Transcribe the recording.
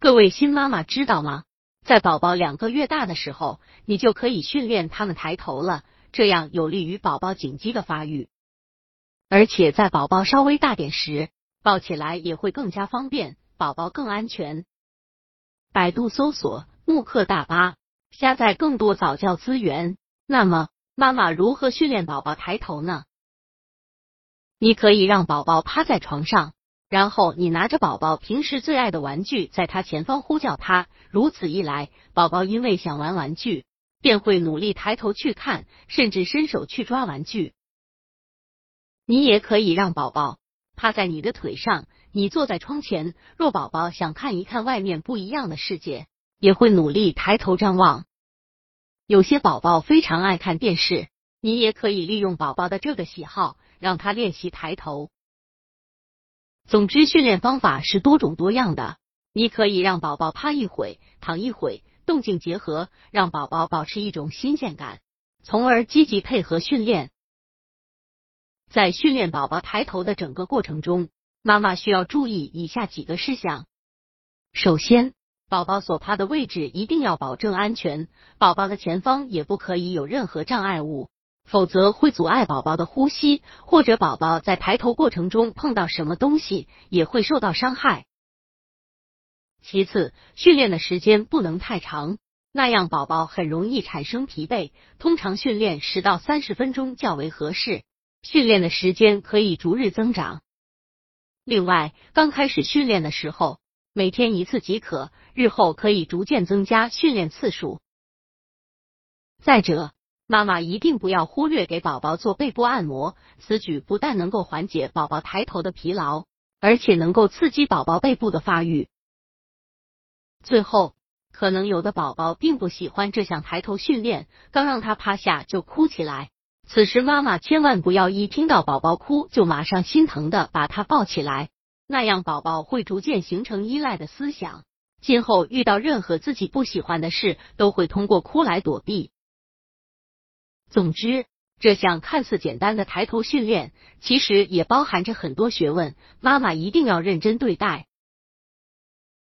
各位新妈妈知道吗？在宝宝两个月大的时候，你就可以训练他们抬头了，这样有利于宝宝颈肌的发育。而且在宝宝稍微大点时，抱起来也会更加方便，宝宝更安全。百度搜索“慕课大巴”，下载更多早教资源。那么，妈妈如何训练宝宝抬头呢？你可以让宝宝趴在床上。然后你拿着宝宝平时最爱的玩具，在他前方呼叫他，如此一来，宝宝因为想玩玩具，便会努力抬头去看，甚至伸手去抓玩具。你也可以让宝宝趴在你的腿上，你坐在窗前，若宝宝想看一看外面不一样的世界，也会努力抬头张望。有些宝宝非常爱看电视，你也可以利用宝宝的这个喜好，让他练习抬头。总之，训练方法是多种多样的。你可以让宝宝趴一会，躺一会，动静结合，让宝宝保持一种新鲜感，从而积极配合训练。在训练宝宝抬头的整个过程中，妈妈需要注意以下几个事项：首先，宝宝所趴的位置一定要保证安全，宝宝的前方也不可以有任何障碍物。否则会阻碍宝宝的呼吸，或者宝宝在抬头过程中碰到什么东西也会受到伤害。其次，训练的时间不能太长，那样宝宝很容易产生疲惫。通常训练十到三十分钟较为合适，训练的时间可以逐日增长。另外，刚开始训练的时候，每天一次即可，日后可以逐渐增加训练次数。再者，妈妈一定不要忽略给宝宝做背部按摩，此举不但能够缓解宝宝抬头的疲劳，而且能够刺激宝宝背部的发育。最后，可能有的宝宝并不喜欢这项抬头训练，刚让他趴下就哭起来。此时妈妈千万不要一听到宝宝哭就马上心疼的把他抱起来，那样宝宝会逐渐形成依赖的思想，今后遇到任何自己不喜欢的事，都会通过哭来躲避。总之，这项看似简单的抬头训练，其实也包含着很多学问，妈妈一定要认真对待。